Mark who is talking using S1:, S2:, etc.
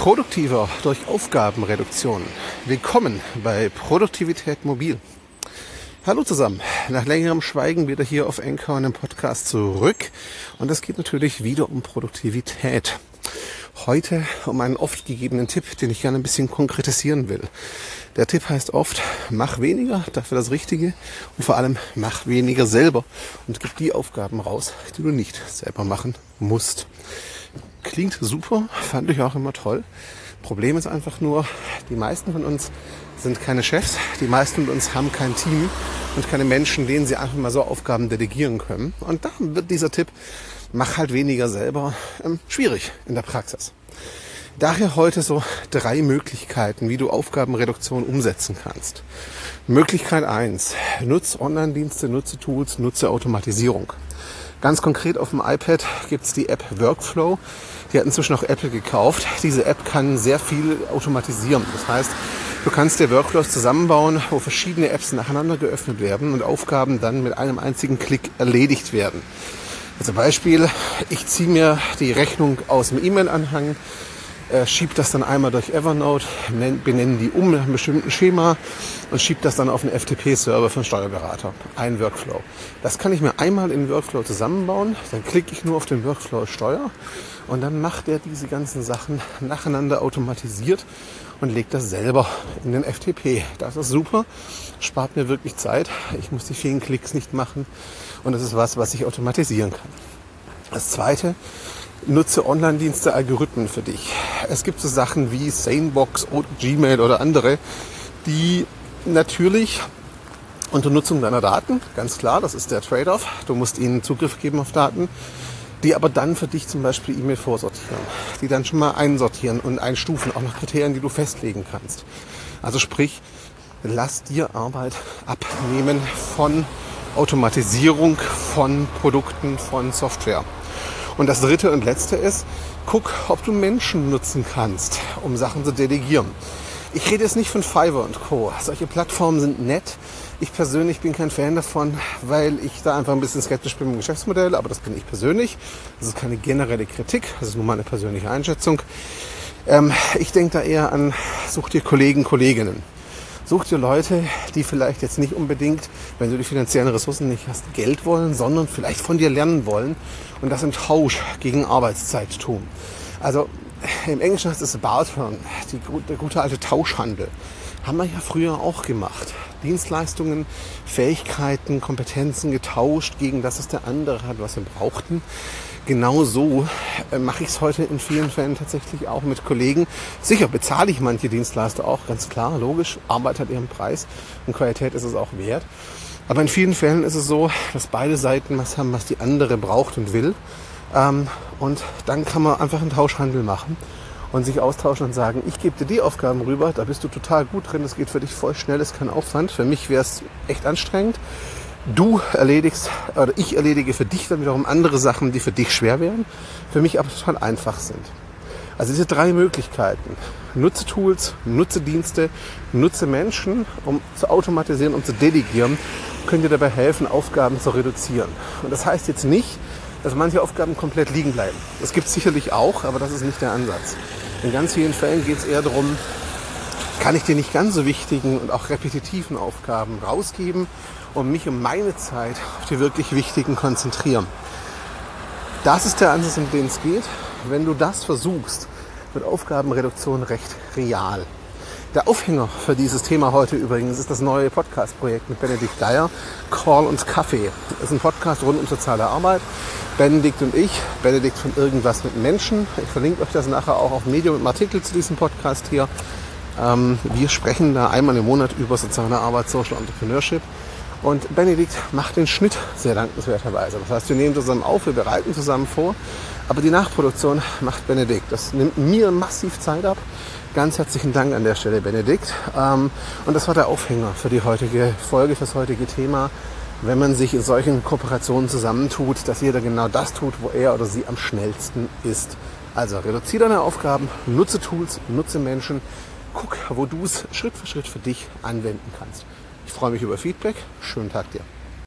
S1: produktiver durch Aufgabenreduktion. Willkommen bei Produktivität Mobil. Hallo zusammen, nach längerem Schweigen wieder hier auf Anchor und im Podcast zurück. Und es geht natürlich wieder um Produktivität. Heute um einen oft gegebenen Tipp, den ich gerne ein bisschen konkretisieren will. Der Tipp heißt oft, mach weniger, dafür das Richtige und vor allem mach weniger selber und gib die Aufgaben raus, die du nicht selber machen musst. Klingt super, fand ich auch immer toll. Problem ist einfach nur, die meisten von uns sind keine Chefs, die meisten von uns haben kein Team und keine Menschen, denen sie einfach mal so Aufgaben delegieren können. Und da wird dieser Tipp, mach halt weniger selber, ähm, schwierig in der Praxis. Daher heute so drei Möglichkeiten, wie du Aufgabenreduktion umsetzen kannst. Möglichkeit eins: Nutze Online-Dienste, nutze Tools, nutze Automatisierung. Ganz konkret auf dem iPad gibt's die App Workflow. Die hat inzwischen auch Apple gekauft. Diese App kann sehr viel automatisieren. Das heißt, du kannst dir Workflows zusammenbauen, wo verschiedene Apps nacheinander geöffnet werden und Aufgaben dann mit einem einzigen Klick erledigt werden. Also Beispiel, ich ziehe mir die Rechnung aus dem E-Mail-Anhang, äh, schiebt das dann einmal durch Evernote, benennen die um mit einem bestimmten Schema und schiebt das dann auf einen FTP-Server für einen Steuerberater. Ein Workflow. Das kann ich mir einmal in Workflow zusammenbauen, dann klicke ich nur auf den Workflow Steuer und dann macht er diese ganzen Sachen nacheinander automatisiert und legt das selber in den FTP. Das ist super, spart mir wirklich Zeit. Ich muss die vielen Klicks nicht machen und das ist was, was ich automatisieren kann. Das zweite, nutze Online-Dienste Algorithmen für dich. Es gibt so Sachen wie Sanebox oder Gmail oder andere, die natürlich unter Nutzung deiner Daten, ganz klar, das ist der Trade-off, du musst ihnen Zugriff geben auf Daten, die aber dann für dich zum Beispiel E-Mail vorsortieren, die dann schon mal einsortieren und einstufen, auch nach Kriterien, die du festlegen kannst. Also sprich, lass dir Arbeit abnehmen von Automatisierung von Produkten, von Software. Und das dritte und letzte ist, guck, ob du Menschen nutzen kannst, um Sachen zu delegieren. Ich rede jetzt nicht von Fiverr und Co. Solche Plattformen sind nett. Ich persönlich bin kein Fan davon, weil ich da einfach ein bisschen skeptisch bin mit dem Geschäftsmodell, aber das bin ich persönlich. Das ist keine generelle Kritik, das ist nur meine persönliche Einschätzung. Ähm, ich denke da eher an, such dir Kollegen, Kolleginnen. Such dir Leute, die vielleicht jetzt nicht unbedingt, wenn du die finanziellen Ressourcen nicht hast, Geld wollen, sondern vielleicht von dir lernen wollen und das im Tausch gegen Arbeitszeit tun. Also im Englischen heißt es Bartern, die, der gute alte Tauschhandel. Haben wir ja früher auch gemacht. Dienstleistungen, Fähigkeiten, Kompetenzen getauscht gegen das, was der andere hat, was wir brauchten. Genau so äh, mache ich es heute in vielen Fällen tatsächlich auch mit Kollegen. Sicher bezahle ich manche Dienstleister auch, ganz klar, logisch. Arbeit hat ihren Preis und Qualität ist es auch wert. Aber in vielen Fällen ist es so, dass beide Seiten was haben, was die andere braucht und will. Ähm, und dann kann man einfach einen Tauschhandel machen und sich austauschen und sagen, ich gebe dir die Aufgaben rüber, da bist du total gut drin, das geht für dich voll schnell, ist kein Aufwand. Für mich wäre es echt anstrengend. Du erledigst oder ich erledige für dich dann wiederum andere Sachen, die für dich schwer wären, für mich aber total einfach sind. Also diese drei Möglichkeiten. Nutze Tools, nutze Dienste, nutze Menschen, um zu automatisieren, um zu delegieren, können dir dabei helfen, Aufgaben zu reduzieren. Und das heißt jetzt nicht, dass manche Aufgaben komplett liegen bleiben. Das gibt es sicherlich auch, aber das ist nicht der Ansatz. In ganz vielen Fällen geht es eher darum, kann ich dir nicht ganz so wichtigen und auch repetitiven Aufgaben rausgeben und mich um meine Zeit auf die wirklich wichtigen konzentrieren. Das ist der Ansatz, um den es geht. Wenn du das versuchst, wird Aufgabenreduktion recht real. Der Aufhänger für dieses Thema heute übrigens ist das neue Podcast-Projekt mit Benedikt Dyer, Call und Kaffee. Das ist ein Podcast rund um soziale Arbeit. Benedikt und ich, Benedikt von Irgendwas mit Menschen. Ich verlinke euch das nachher auch auf Medium im Artikel zu diesem Podcast hier. Ähm, wir sprechen da einmal im Monat über soziale Arbeit, Social Entrepreneurship. Und Benedikt macht den Schnitt sehr dankenswerterweise. Das heißt, wir nehmen zusammen auf, wir bereiten zusammen vor, aber die Nachproduktion macht Benedikt. Das nimmt mir massiv Zeit ab. Ganz herzlichen Dank an der Stelle, Benedikt. Ähm, und das war der Aufhänger für die heutige Folge, für das heutige Thema. Wenn man sich in solchen Kooperationen zusammentut, dass jeder genau das tut, wo er oder sie am schnellsten ist. Also reduziere deine Aufgaben, nutze Tools, nutze Menschen, guck, wo du es Schritt für Schritt für dich anwenden kannst. Ich freue mich über Feedback. Schönen Tag dir.